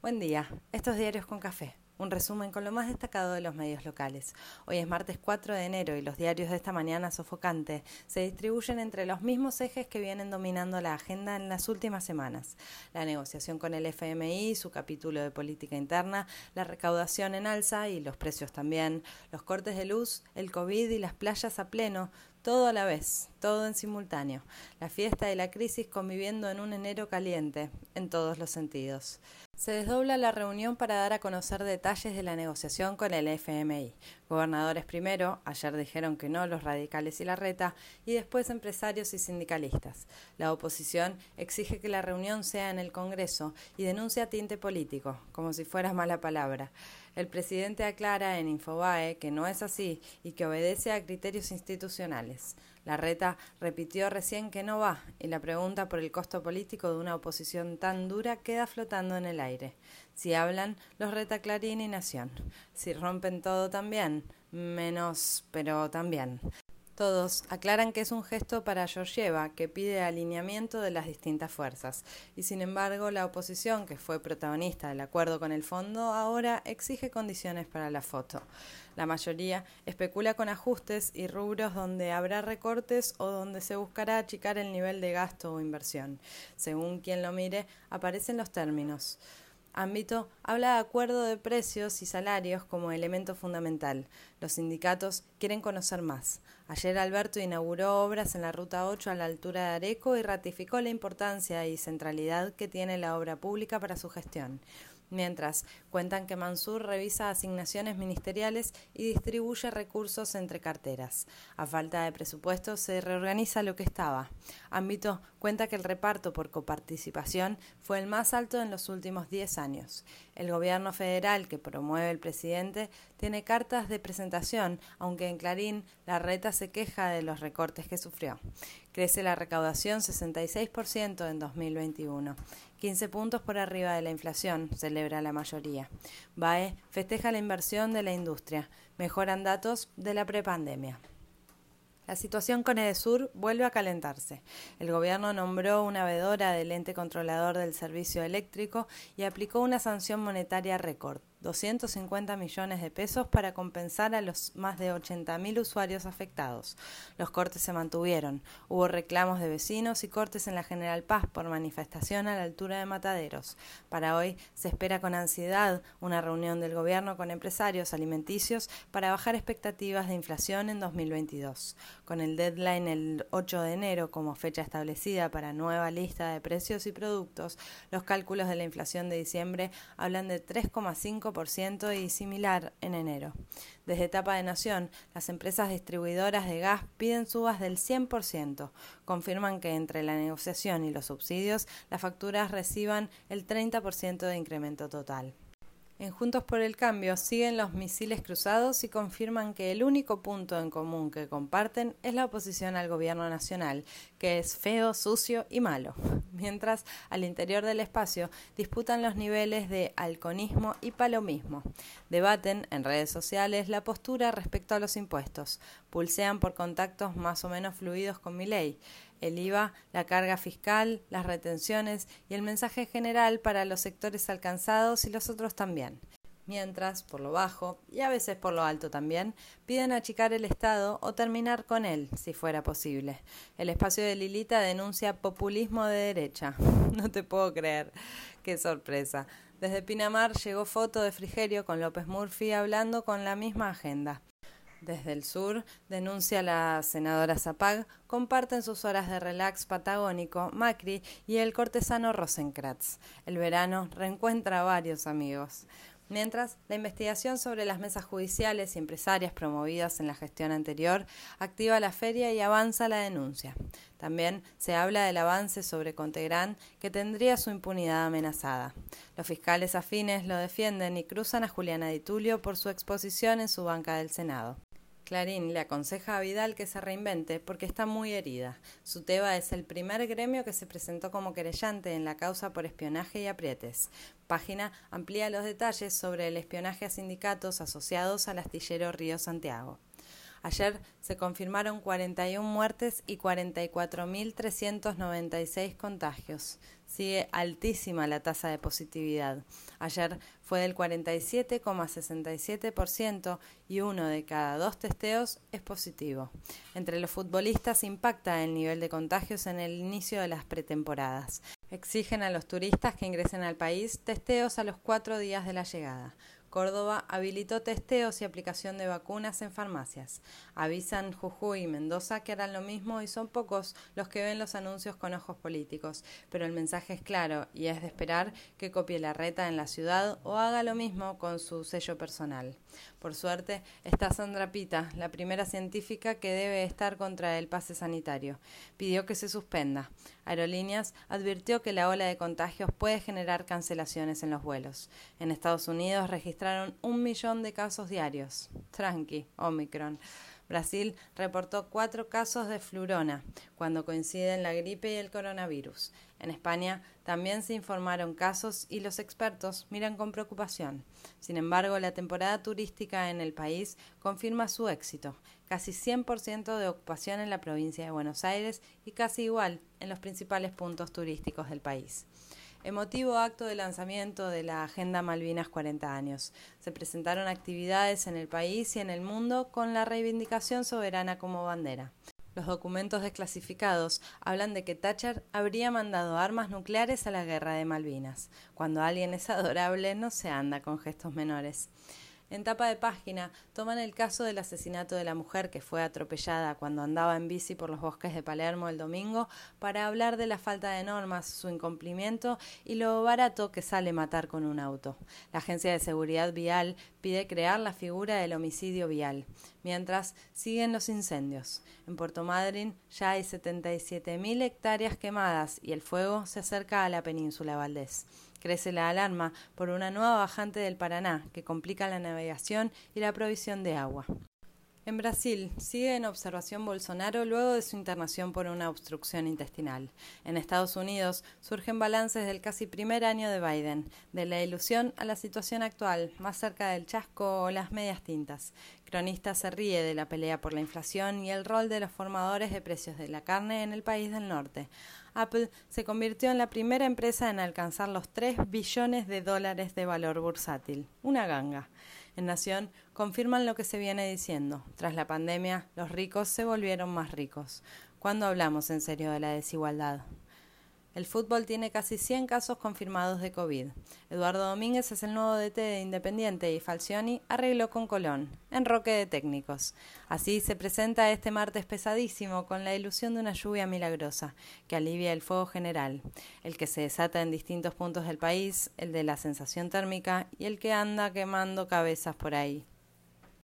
Buen día, estos diarios con café. Un resumen con lo más destacado de los medios locales. Hoy es martes 4 de enero y los diarios de esta mañana sofocante se distribuyen entre los mismos ejes que vienen dominando la agenda en las últimas semanas. La negociación con el FMI, su capítulo de política interna, la recaudación en alza y los precios también, los cortes de luz, el COVID y las playas a pleno, todo a la vez, todo en simultáneo. La fiesta y la crisis conviviendo en un enero caliente, en todos los sentidos. Se desdobla la reunión para dar a conocer detalles de la negociación con el FMI. Gobernadores primero, ayer dijeron que no los radicales y la reta, y después empresarios y sindicalistas. La oposición exige que la reunión sea en el Congreso y denuncia tinte político, como si fuera mala palabra. El presidente aclara en Infobae que no es así y que obedece a criterios institucionales. La reta repitió recién que no va y la pregunta por el costo político de una oposición tan dura queda flotando en el aire. Si hablan, los reta Clarín y Nación. Si rompen todo también, menos, pero también. Todos aclaran que es un gesto para Georgieva, que pide alineamiento de las distintas fuerzas. Y sin embargo, la oposición, que fue protagonista del acuerdo con el fondo, ahora exige condiciones para la foto. La mayoría especula con ajustes y rubros donde habrá recortes o donde se buscará achicar el nivel de gasto o inversión. Según quien lo mire, aparecen los términos ámbito habla de acuerdo de precios y salarios como elemento fundamental. Los sindicatos quieren conocer más. Ayer Alberto inauguró obras en la Ruta 8 a la altura de Areco y ratificó la importancia y centralidad que tiene la obra pública para su gestión. Mientras, cuentan que Mansur revisa asignaciones ministeriales y distribuye recursos entre carteras. A falta de presupuesto, se reorganiza lo que estaba. Ámbito cuenta que el reparto por coparticipación fue el más alto en los últimos 10 años. El gobierno federal que promueve el presidente tiene cartas de presentación, aunque en Clarín la reta se queja de los recortes que sufrió. Crece la recaudación 66% en 2021. 15 puntos por arriba de la inflación, celebra la mayoría. BAE festeja la inversión de la industria. Mejoran datos de la prepandemia. La situación con Edesur vuelve a calentarse. El gobierno nombró una vedora del ente controlador del servicio eléctrico y aplicó una sanción monetaria récord. 250 millones de pesos para compensar a los más de 80.000 usuarios afectados. Los cortes se mantuvieron. Hubo reclamos de vecinos y cortes en la General Paz por manifestación a la altura de Mataderos. Para hoy se espera con ansiedad una reunión del gobierno con empresarios alimenticios para bajar expectativas de inflación en 2022. Con el deadline el 8 de enero como fecha establecida para nueva lista de precios y productos, los cálculos de la inflación de diciembre hablan de 3,5 y similar en enero. Desde etapa de nación, las empresas distribuidoras de gas piden subas del 100%. Confirman que entre la negociación y los subsidios, las facturas reciban el 30% de incremento total. En Juntos por el Cambio siguen los misiles cruzados y confirman que el único punto en común que comparten es la oposición al gobierno nacional, que es feo, sucio y malo. Mientras, al interior del espacio disputan los niveles de halconismo y palomismo. Debaten en redes sociales la postura respecto a los impuestos. Pulsean por contactos más o menos fluidos con mi ley el IVA, la carga fiscal, las retenciones y el mensaje general para los sectores alcanzados y los otros también. Mientras, por lo bajo, y a veces por lo alto también, piden achicar el Estado o terminar con él, si fuera posible. El espacio de Lilita denuncia populismo de derecha. No te puedo creer. Qué sorpresa. Desde Pinamar llegó foto de Frigerio con López Murphy hablando con la misma agenda. Desde el sur, denuncia la senadora Zapag, comparten sus horas de relax patagónico Macri y el cortesano Rosenkratz. El verano reencuentra a varios amigos. Mientras, la investigación sobre las mesas judiciales y empresarias promovidas en la gestión anterior activa la feria y avanza la denuncia. También se habla del avance sobre Contegrán que tendría su impunidad amenazada. Los fiscales afines lo defienden y cruzan a Juliana Di Tulio por su exposición en su banca del Senado. Clarín le aconseja a Vidal que se reinvente porque está muy herida. Su Teba es el primer gremio que se presentó como querellante en la causa por espionaje y aprietes. Página amplía los detalles sobre el espionaje a sindicatos asociados al astillero Río Santiago. Ayer se confirmaron 41 muertes y 44.396 contagios. Sigue altísima la tasa de positividad. Ayer fue del 47,67% y uno de cada dos testeos es positivo. Entre los futbolistas impacta el nivel de contagios en el inicio de las pretemporadas. Exigen a los turistas que ingresen al país testeos a los cuatro días de la llegada. Córdoba habilitó testeos y aplicación de vacunas en farmacias. Avisan Jujuy y Mendoza que harán lo mismo y son pocos los que ven los anuncios con ojos políticos, pero el mensaje es claro y es de esperar que copie la reta en la ciudad o haga lo mismo con su sello personal. Por suerte, está Sandra Pita, la primera científica que debe estar contra el pase sanitario. Pidió que se suspenda. Aerolíneas advirtió que la ola de contagios puede generar cancelaciones en los vuelos. En Estados Unidos un millón de casos diarios. Tranqui, Omicron. Brasil reportó cuatro casos de flurona, cuando coinciden la gripe y el coronavirus. En España también se informaron casos y los expertos miran con preocupación. Sin embargo, la temporada turística en el país confirma su éxito, casi 100% de ocupación en la provincia de Buenos Aires y casi igual en los principales puntos turísticos del país emotivo acto de lanzamiento de la Agenda Malvinas 40 años. Se presentaron actividades en el país y en el mundo con la reivindicación soberana como bandera. Los documentos desclasificados hablan de que Thatcher habría mandado armas nucleares a la guerra de Malvinas. Cuando alguien es adorable no se anda con gestos menores. En tapa de página toman el caso del asesinato de la mujer que fue atropellada cuando andaba en bici por los bosques de Palermo el domingo para hablar de la falta de normas, su incumplimiento y lo barato que sale matar con un auto. La Agencia de Seguridad Vial pide crear la figura del homicidio vial, mientras siguen los incendios. En Puerto Madryn ya hay 77.000 hectáreas quemadas y el fuego se acerca a la península Valdés. Crece la alarma por una nueva bajante del Paraná que complica la navegación y la provisión de agua. En Brasil sigue en observación Bolsonaro luego de su internación por una obstrucción intestinal. En Estados Unidos surgen balances del casi primer año de Biden, de la ilusión a la situación actual, más cerca del chasco o las medias tintas. Cronista se ríe de la pelea por la inflación y el rol de los formadores de precios de la carne en el país del norte. Apple se convirtió en la primera empresa en alcanzar los 3 billones de dólares de valor bursátil. Una ganga. En Nación confirman lo que se viene diciendo. Tras la pandemia, los ricos se volvieron más ricos. ¿Cuándo hablamos en serio de la desigualdad? El fútbol tiene casi 100 casos confirmados de COVID. Eduardo Domínguez es el nuevo DT de Independiente y Falcioni arregló con Colón, en roque de técnicos. Así se presenta este martes pesadísimo con la ilusión de una lluvia milagrosa que alivia el fuego general, el que se desata en distintos puntos del país, el de la sensación térmica y el que anda quemando cabezas por ahí.